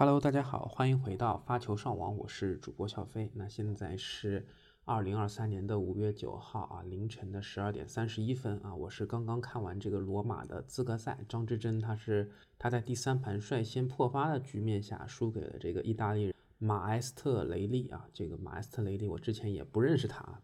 Hello，大家好，欢迎回到发球上网，我是主播小飞。那现在是二零二三年的五月九号啊，凌晨的十二点三十一分啊，我是刚刚看完这个罗马的资格赛，张之臻他是他在第三盘率先破发的局面下输给了这个意大利人马埃斯特雷利啊，这个马埃斯特雷利我之前也不认识他，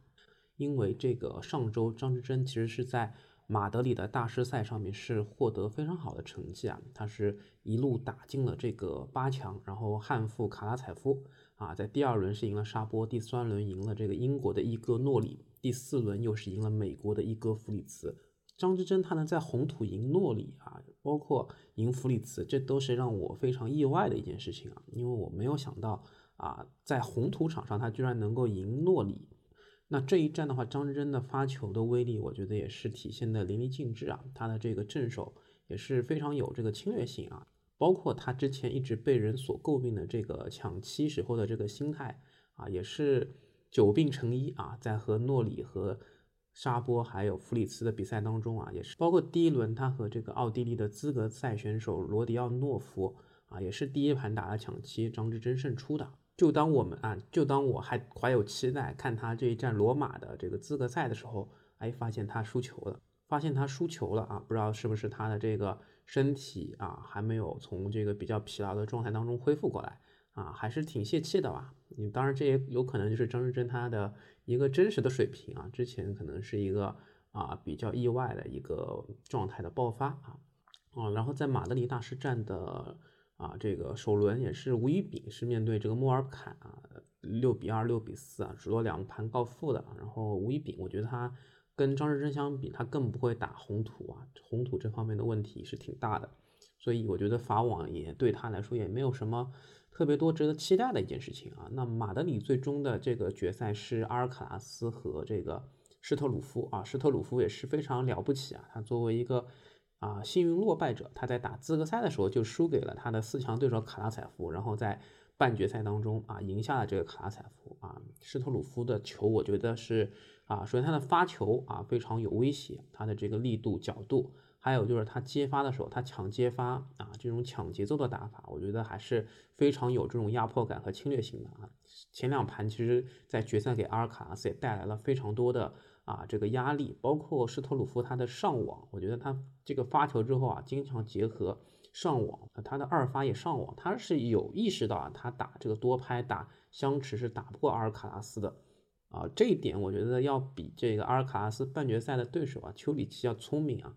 因为这个上周张之臻其实是在。马德里的大师赛上面是获得非常好的成绩啊，他是一路打进了这个八强，然后汉负卡拉采夫啊，在第二轮是赢了沙波，第三轮赢了这个英国的伊戈诺里，第四轮又是赢了美国的伊戈弗里茨。张之臻他能在红土赢诺里啊，包括赢弗里茨，这都是让我非常意外的一件事情啊，因为我没有想到啊，在红土场上他居然能够赢诺里。那这一战的话，张之臻的发球的威力，我觉得也是体现的淋漓尽致啊。他的这个正手也是非常有这个侵略性啊，包括他之前一直被人所诟病的这个抢七时候的这个心态啊，也是久病成医啊。在和诺里和沙波还有弗里茨的比赛当中啊，也是包括第一轮他和这个奥地利的资格赛选手罗迪奥诺夫啊，也是第一盘打了抢七，张之臻胜出的。就当我们啊，就当我还怀有期待看他这一战罗马的这个资格赛的时候，哎，发现他输球了，发现他输球了啊！不知道是不是他的这个身体啊还没有从这个比较疲劳的状态当中恢复过来啊，还是挺泄气的吧？你当然这也有可能就是张之臻他的一个真实的水平啊，之前可能是一个啊比较意外的一个状态的爆发啊啊，然后在马德里大师战的。啊，这个首轮也是吴一丙是面对这个莫尔坎啊，六比二、六比四啊，只落两盘告负的。然后吴一丙，我觉得他跟张志臻相比，他更不会打红土啊，红土这方面的问题是挺大的。所以我觉得法网也对他来说也没有什么特别多值得期待的一件事情啊。那马德里最终的这个决赛是阿尔卡拉斯和这个施特鲁夫啊，施特鲁夫也是非常了不起啊，他作为一个。啊，幸运落败者，他在打资格赛的时候就输给了他的四强对手卡拉采夫，然后在半决赛当中啊赢下了这个卡拉采夫啊。施特鲁夫的球，我觉得是啊，首先他的发球啊非常有威胁，他的这个力度、角度，还有就是他接发的时候，他抢接发啊这种抢节奏的打法，我觉得还是非常有这种压迫感和侵略性的啊。前两盘其实，在决赛给阿尔卡拉斯也带来了非常多的。啊，这个压力包括施特鲁夫他的上网，我觉得他这个发球之后啊，经常结合上网，他的二发也上网，他是有意识到啊，他打这个多拍打相持是打不过阿尔卡拉斯的啊，这一点我觉得要比这个阿尔卡拉斯半决赛的对手啊丘里奇要聪明啊。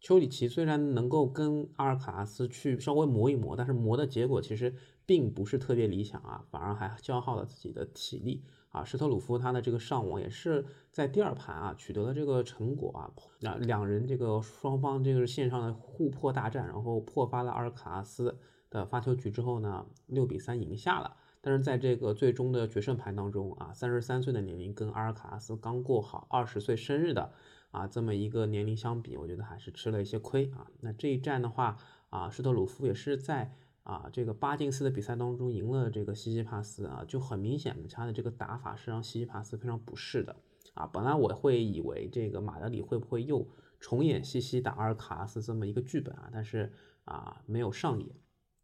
丘里奇虽然能够跟阿尔卡拉斯去稍微磨一磨，但是磨的结果其实并不是特别理想啊，反而还消耗了自己的体力。啊，施特鲁夫他的这个上网也是在第二盘啊取得了这个成果啊，两两人这个双方这个线上的互破大战，然后破发了阿尔卡拉斯的发球局之后呢，六比三赢下了。但是在这个最终的决胜盘当中啊，三十三岁的年龄跟阿尔卡拉斯刚过好二十岁生日的啊这么一个年龄相比，我觉得还是吃了一些亏啊。那这一战的话啊，施特鲁夫也是在。啊，这个八进四的比赛当中赢了这个西西帕斯啊，就很明显的他的这个打法是让西西帕斯非常不适的啊。本来我会以为这个马德里会不会又重演西西打阿尔卡拉斯这么一个剧本啊，但是啊没有上演，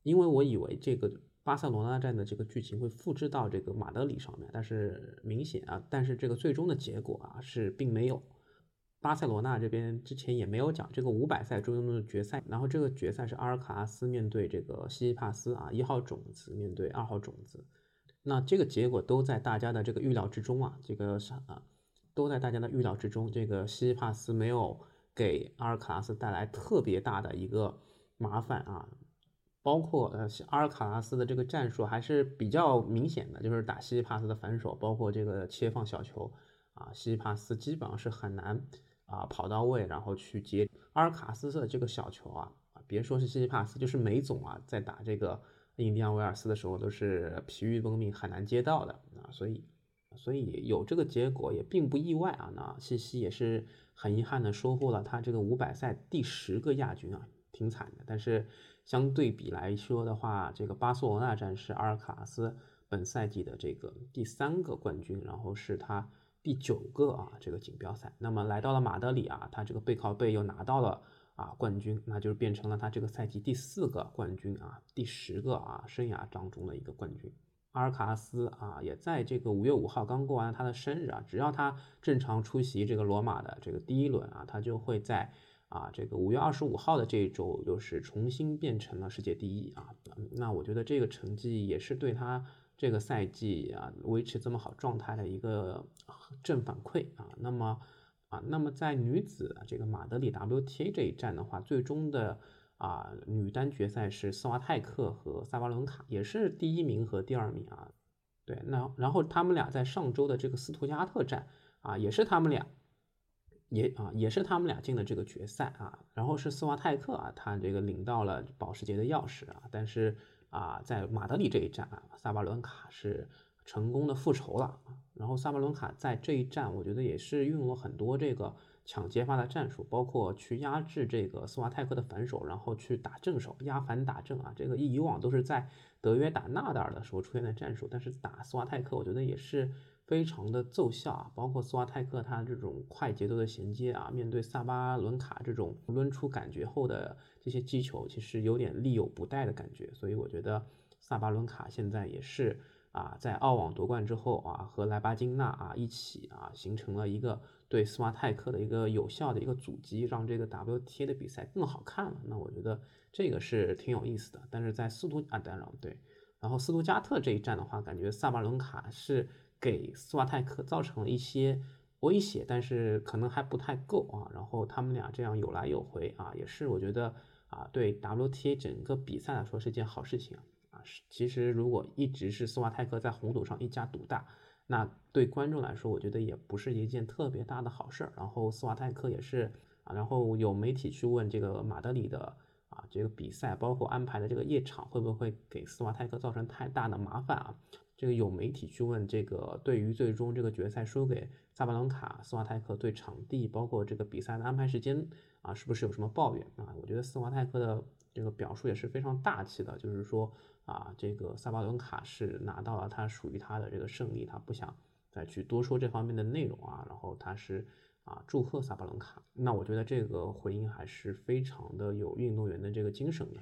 因为我以为这个巴塞罗那站的这个剧情会复制到这个马德里上面，但是明显啊，但是这个最终的结果啊是并没有。巴塞罗那这边之前也没有讲这个五百赛中的决赛，然后这个决赛是阿尔卡拉斯面对这个西西帕斯啊，一号种子面对二号种子，那这个结果都在大家的这个预料之中啊，这个是啊，都在大家的预料之中。这个西西帕斯没有给阿尔卡拉斯带来特别大的一个麻烦啊，包括呃阿尔卡拉斯的这个战术还是比较明显的，就是打西西帕斯的反手，包括这个切放小球啊，西西帕斯基本上是很难。啊，跑到位，然后去接阿尔卡斯的这个小球啊啊！别说是西西帕斯，就是梅总啊，在打这个印第安维尔斯的时候，都是疲于奔命，很难接到的啊。所以，所以有这个结果也并不意外啊。那西西也是很遗憾的收获了他这个五百赛第十个亚军啊，挺惨的。但是相对比来说的话，这个巴塞罗那站是阿尔卡斯本赛季的这个第三个冠军，然后是他。第九个啊，这个锦标赛，那么来到了马德里啊，他这个背靠背又拿到了啊冠军，那就是变成了他这个赛季第四个冠军啊，第十个啊生涯当中的一个冠军。阿尔卡斯啊，也在这个五月五号刚过完他的生日啊，只要他正常出席这个罗马的这个第一轮啊，他就会在啊这个五月二十五号的这一周，又是重新变成了世界第一啊。那我觉得这个成绩也是对他这个赛季啊维持这么好状态的一个正反馈啊。那么啊，那么在女子这个马德里 WTA 这一站的话，最终的。啊，女单决赛是斯瓦泰克和萨巴伦卡，也是第一名和第二名啊。对，那然后他们俩在上周的这个斯图加特站啊，也是他们俩，也啊也是他们俩进了这个决赛啊。然后是斯瓦泰克啊，他这个领到了保时捷的钥匙啊。但是啊，在马德里这一站啊，萨巴伦卡是成功的复仇了。然后萨巴伦卡在这一站，我觉得也是运用了很多这个。抢接发的战术，包括去压制这个斯瓦泰克的反手，然后去打正手，压反打正啊。这个以往都是在德约打纳达尔的时候出现的战术，但是打斯瓦泰克，我觉得也是非常的奏效啊。包括斯瓦泰克他这种快节奏的衔接啊，面对萨巴伦卡这种抡出感觉后的这些击球，其实有点力有不逮的感觉。所以我觉得萨巴伦卡现在也是。啊，在澳网夺冠之后啊，和莱巴金娜啊一起啊，形成了一个对斯瓦泰克的一个有效的一个阻击，让这个 WTA 的比赛更好看了。那我觉得这个是挺有意思的。但是在斯图啊，当然对，然后斯图加特这一战的话，感觉萨巴伦卡是给斯瓦泰克造成了一些威胁，但是可能还不太够啊。然后他们俩这样有来有回啊，也是我觉得啊，对 WTA 整个比赛来说是件好事情啊。是其实，如果一直是斯瓦泰克在红土上一家独大，那对观众来说，我觉得也不是一件特别大的好事儿。然后斯瓦泰克也是啊，然后有媒体去问这个马德里的啊，这个比赛包括安排的这个夜场会不会给斯瓦泰克造成太大的麻烦啊？这个有媒体去问这个，对于最终这个决赛输给萨巴伦卡，斯瓦泰克对场地包括这个比赛的安排时间啊，是不是有什么抱怨啊？我觉得斯瓦泰克的这个表述也是非常大气的，就是说。啊，这个萨巴伦卡是拿到了他属于他的这个胜利，他不想再去多说这方面的内容啊。然后他是啊，祝贺萨巴伦卡。那我觉得这个回应还是非常的有运动员的这个精神的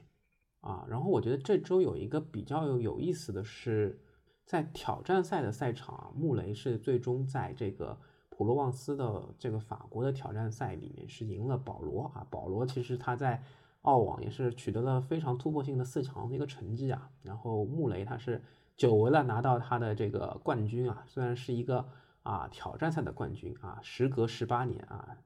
啊。然后我觉得这周有一个比较有意思的是，在挑战赛的赛场，穆雷是最终在这个普罗旺斯的这个法国的挑战赛里面是赢了保罗啊。保罗其实他在。澳网也是取得了非常突破性的四强的一个成绩啊，然后穆雷他是久违了拿到他的这个冠军啊，虽然是一个啊挑战赛的冠军啊，时隔十八年啊，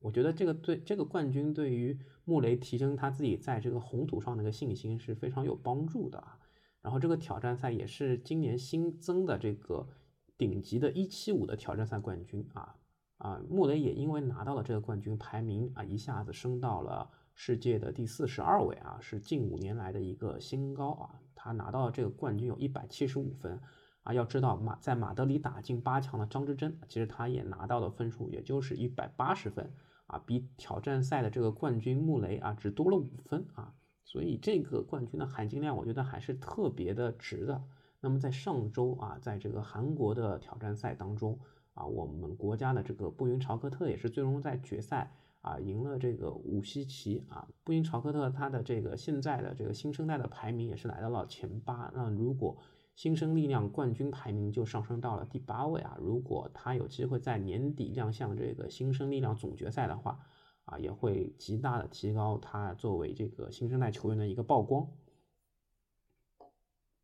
我觉得这个对这个冠军对于穆雷提升他自己在这个红土上的一个信心是非常有帮助的啊。然后这个挑战赛也是今年新增的这个顶级的一七五的挑战赛冠军啊啊，穆雷也因为拿到了这个冠军，排名啊一下子升到了。世界的第四十二位啊，是近五年来的一个新高啊。他拿到这个冠军有一百七十五分啊。要知道马在马德里打进八强的张之臻，其实他也拿到的分数也就是一百八十分啊，比挑战赛的这个冠军穆雷啊只多了五分啊。所以这个冠军的含金量，我觉得还是特别的值的。那么在上周啊，在这个韩国的挑战赛当中啊，我们国家的这个布云朝科特也是最终在决赛。啊，赢了这个武西奇啊，布云朝科特，他的这个现在的这个新生代的排名也是来到了前八。那如果新生力量冠军排名就上升到了第八位啊，如果他有机会在年底亮相这个新生力量总决赛的话，啊，也会极大的提高他作为这个新生代球员的一个曝光。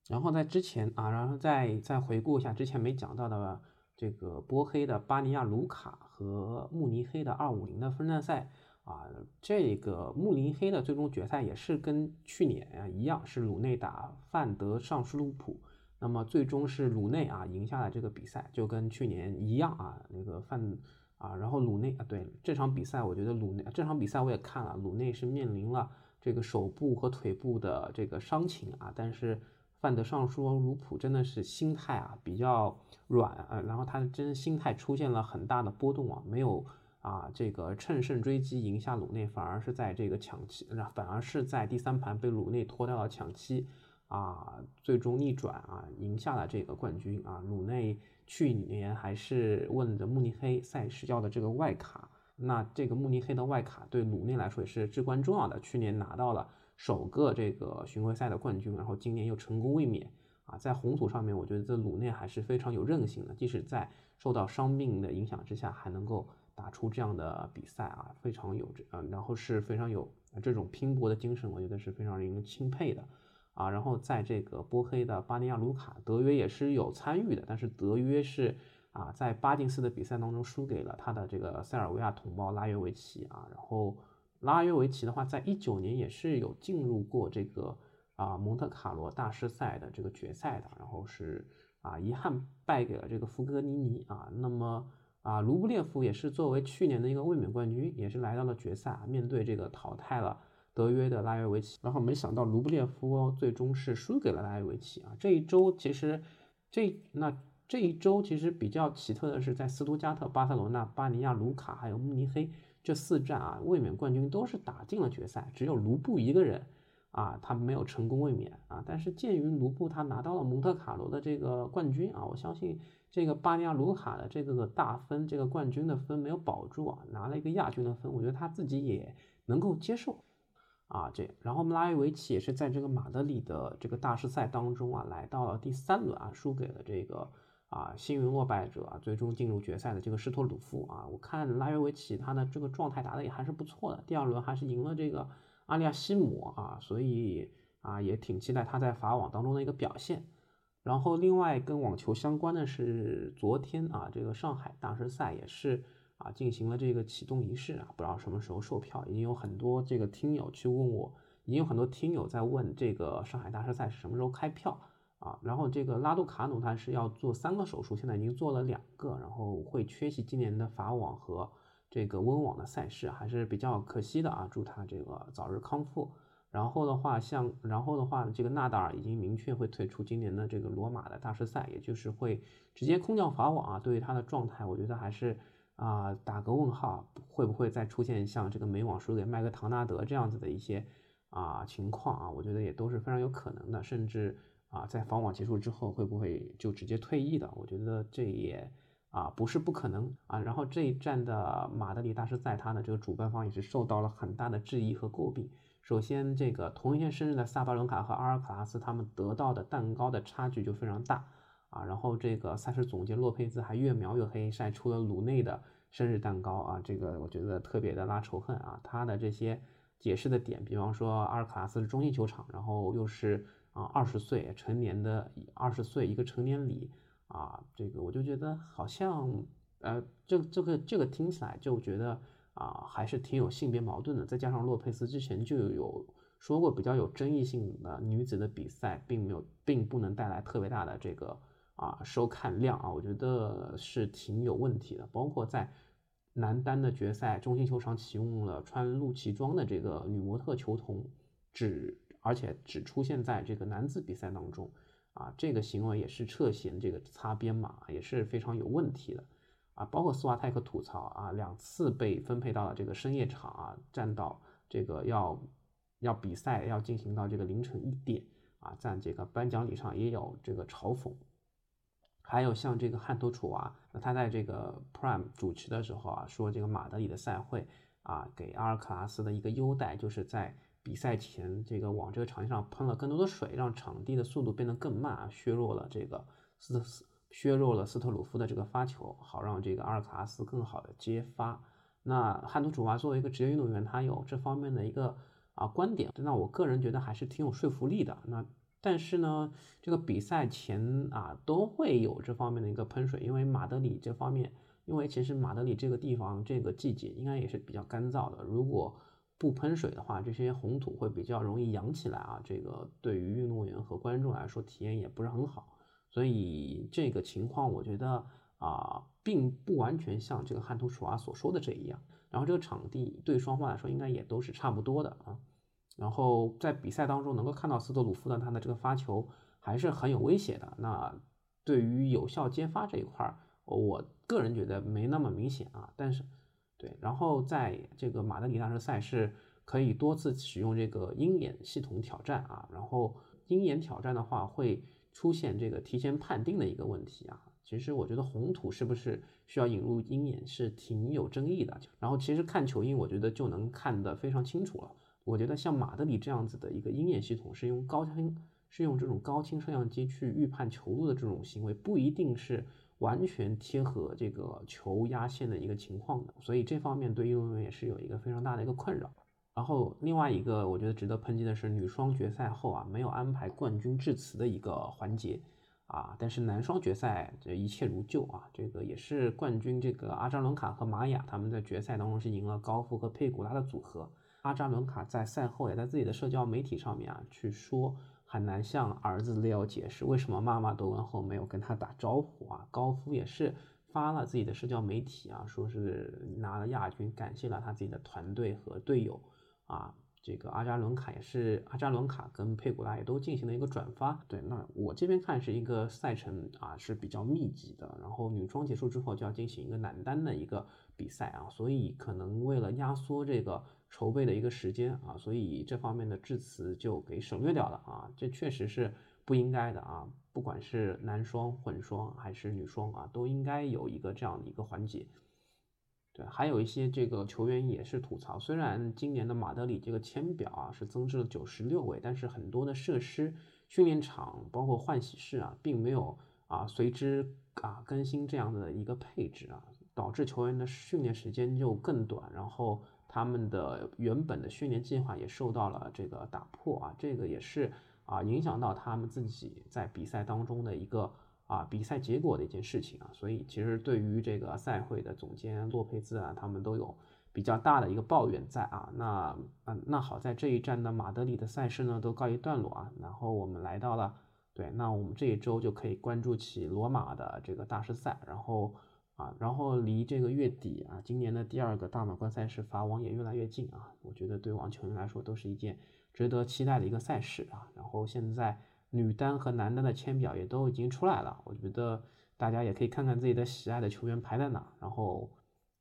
然后在之前啊，然后再再回顾一下之前没讲到的。这个波黑的巴尼亚卢卡和慕尼黑的二五零的分站赛啊，这个慕尼黑的最终决赛也是跟去年啊一样，是鲁内打范德尚施鲁普，那么最终是鲁内啊赢下了这个比赛，就跟去年一样啊，那个范啊，然后鲁内啊，对这场比赛，我觉得鲁内这场比赛我也看了，鲁内是面临了这个手部和腿部的这个伤情啊，但是。范德尚说，卢普真的是心态啊比较软啊，然后他真心态出现了很大的波动啊，没有啊这个乘胜追击赢下鲁内，反而是在这个抢七，反而是在第三盘被鲁内拖掉了抢七啊，最终逆转啊赢下了这个冠军啊。鲁内去年还是问的慕尼黑赛事要的这个外卡那这个慕尼黑的外卡对鲁内来说也是至关重要的。去年拿到了首个这个巡回赛的冠军，然后今年又成功卫冕啊，在红土上面，我觉得这鲁内还是非常有韧性的，即使在受到伤病的影响之下，还能够打出这样的比赛啊，非常有这啊，然后是非常有这种拼搏的精神，我觉得是非常令人钦佩的啊。然后在这个波黑的巴尼亚卢卡，德约也是有参与的，但是德约是。啊，在八进四的比赛当中输给了他的这个塞尔维亚同胞拉约维奇啊，然后拉约维奇的话，在一九年也是有进入过这个啊蒙特卡罗大师赛的这个决赛的，然后是啊遗憾败给了这个福格尼尼啊。那么啊卢布列夫也是作为去年的一个卫冕冠军，也是来到了决赛，面对这个淘汰了德约的拉约维奇，然后没想到卢布列夫最终是输给了拉约维奇啊。这一周其实这那。这一周其实比较奇特的是，在斯图加特、巴塞罗那、巴尼亚卢卡还有慕尼黑这四站啊，卫冕冠军都是打进了决赛，只有卢布一个人啊，他没有成功卫冕啊。但是鉴于卢布他拿到了蒙特卡罗的这个冠军啊，我相信这个巴尼亚卢卡的这个大分，这个冠军的分没有保住啊，拿了一个亚军的分，我觉得他自己也能够接受啊。这然后拉约维奇也是在这个马德里的这个大师赛当中啊，来到了第三轮啊，输给了这个。啊，幸运落败者啊，最终进入决赛的这个施托鲁夫啊，我看拉约维奇他的这个状态打得也还是不错的，第二轮还是赢了这个阿利亚西姆啊，所以啊也挺期待他在法网当中的一个表现。然后另外跟网球相关的是，昨天啊这个上海大师赛也是进行了这个启动仪式啊，不知道什么时候售票，已经有很多这个听友去问我，已经有很多听友在问这个上海大师赛是什么时候开票。啊，然后这个拉杜卡努他是要做三个手术，现在已经做了两个，然后会缺席今年的法网和这个温网的赛事，还是比较可惜的啊。祝他这个早日康复。然后的话，像然后的话，这个纳达尔已经明确会退出今年的这个罗马的大师赛，也就是会直接空降法网啊。对于他的状态，我觉得还是啊打个问号，会不会再出现像这个美网输给麦克唐纳德这样子的一些啊情况啊？我觉得也都是非常有可能的，甚至。啊，在防网结束之后会不会就直接退役的？我觉得这也啊不是不可能啊。然后这一站的马德里大师赛，它的这个主办方也是受到了很大的质疑和诟病。首先，这个同一天生日的萨巴伦卡和阿尔卡拉斯，他们得到的蛋糕的差距就非常大啊。然后这个赛事总监洛佩兹还越描越黑，晒出了鲁内的生日蛋糕啊，这个我觉得特别的拉仇恨啊。他的这些解释的点，比方说阿尔卡拉斯是中心球场，然后又是。啊，二十岁成年的二十岁一个成年礼啊，这个我就觉得好像呃，这这个这个听起来就觉得啊，还是挺有性别矛盾的。再加上洛佩斯之前就有说过，比较有争议性的女子的比赛，并没有并不能带来特别大的这个啊收看量啊，我觉得是挺有问题的。包括在男单的决赛，中心球场启用了穿露脐装的这个女模特球童，只。而且只出现在这个男子比赛当中，啊，这个行为也是涉嫌这个擦边嘛，也是非常有问题的，啊，包括斯瓦泰克吐槽啊，两次被分配到了这个深夜场啊，站到这个要要比赛要进行到这个凌晨一点啊，在这个颁奖礼上也有这个嘲讽，还有像这个汉图楚娃，那他在这个 Prime 主持的时候啊，说这个马德里的赛会啊，给阿尔卡拉斯的一个优待就是在。比赛前，这个往这个场地上喷了更多的水，让场地的速度变得更慢啊，削弱了这个斯特斯削弱了斯特鲁夫的这个发球，好让这个阿尔卡拉斯更好的接发。那汉图楚娃作为一个职业运动员，他有这方面的一个啊观点，那我个人觉得还是挺有说服力的。那但是呢，这个比赛前啊都会有这方面的一个喷水，因为马德里这方面，因为其实马德里这个地方这个季节应该也是比较干燥的，如果不喷水的话，这些红土会比较容易扬起来啊，这个对于运动员和观众来说体验也不是很好，所以这个情况我觉得啊，并不完全像这个汉图楚娃所说的这一样。然后这个场地对双方来说应该也都是差不多的啊。然后在比赛当中能够看到斯特鲁夫的他的这个发球还是很有威胁的。那对于有效接发这一块儿，我个人觉得没那么明显啊，但是。对，然后在这个马德里大师赛是可以多次使用这个鹰眼系统挑战啊，然后鹰眼挑战的话会出现这个提前判定的一个问题啊，其实我觉得红土是不是需要引入鹰眼是挺有争议的。然后其实看球印，我觉得就能看得非常清楚了。我觉得像马德里这样子的一个鹰眼系统，是用高清是用这种高清摄像机去预判球路的这种行为，不一定是完全贴合这个球压线的一个情况的。所以这方面对运动员也是有一个非常大的一个困扰。然后另外一个我觉得值得抨击的是，女双决赛后啊，没有安排冠军致辞的一个环节。啊，但是男双决赛这一切如旧啊，这个也是冠军这个阿扎伦卡和玛雅他们在决赛当中是赢了高夫和佩古拉的组合。阿扎伦卡在赛后也在自己的社交媒体上面啊去说，很难向儿子列奥解释为什么妈妈夺冠后没有跟他打招呼啊。高夫也是发了自己的社交媒体啊，说是拿了亚军，感谢了他自己的团队和队友啊。这个阿扎伦卡也是，阿扎伦卡跟佩古拉也都进行了一个转发。对，那我这边看是一个赛程啊是比较密集的，然后女双结束之后就要进行一个男单的一个比赛啊，所以可能为了压缩这个筹备的一个时间啊，所以这方面的致辞就给省略掉了啊，这确实是不应该的啊，不管是男双、混双还是女双啊，都应该有一个这样的一个环节。对，还有一些这个球员也是吐槽，虽然今年的马德里这个签表啊是增至了九十六位，但是很多的设施、训练场包括换洗室啊，并没有啊随之啊更新这样的一个配置啊，导致球员的训练时间就更短，然后他们的原本的训练计划也受到了这个打破啊，这个也是啊影响到他们自己在比赛当中的一个。啊，比赛结果的一件事情啊，所以其实对于这个赛会的总监洛佩兹啊，他们都有比较大的一个抱怨在啊。那嗯，那好在这一站的马德里的赛事呢都告一段落啊，然后我们来到了对，那我们这一周就可以关注起罗马的这个大师赛，然后啊，然后离这个月底啊，今年的第二个大满贯赛事法网也越来越近啊。我觉得对网球人来说都是一件值得期待的一个赛事啊。然后现在。女单和男单的签表也都已经出来了，我觉得大家也可以看看自己的喜爱的球员排在哪，然后，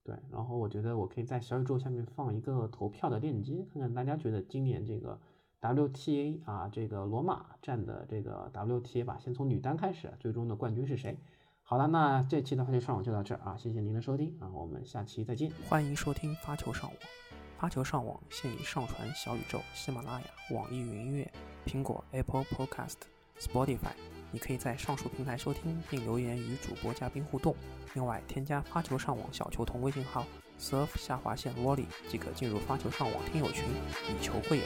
对，然后我觉得我可以在小宇宙下面放一个投票的链接，看看大家觉得今年这个 WTA 啊，这个罗马站的这个 WTA 吧，先从女单开始，最终的冠军是谁？好了，那这期的发球上网就到这儿啊，谢谢您的收听啊，我们下期再见，欢迎收听发球上网。发球上网现已上传小宇宙、喜马拉雅、网易云音乐、苹果 Apple Podcast、Spotify，你可以在上述平台收听并留言与主播嘉宾互动。另外，添加发球上网小球童微信号 surf 下划线 volley 即可进入发球上网听友群，以球会友。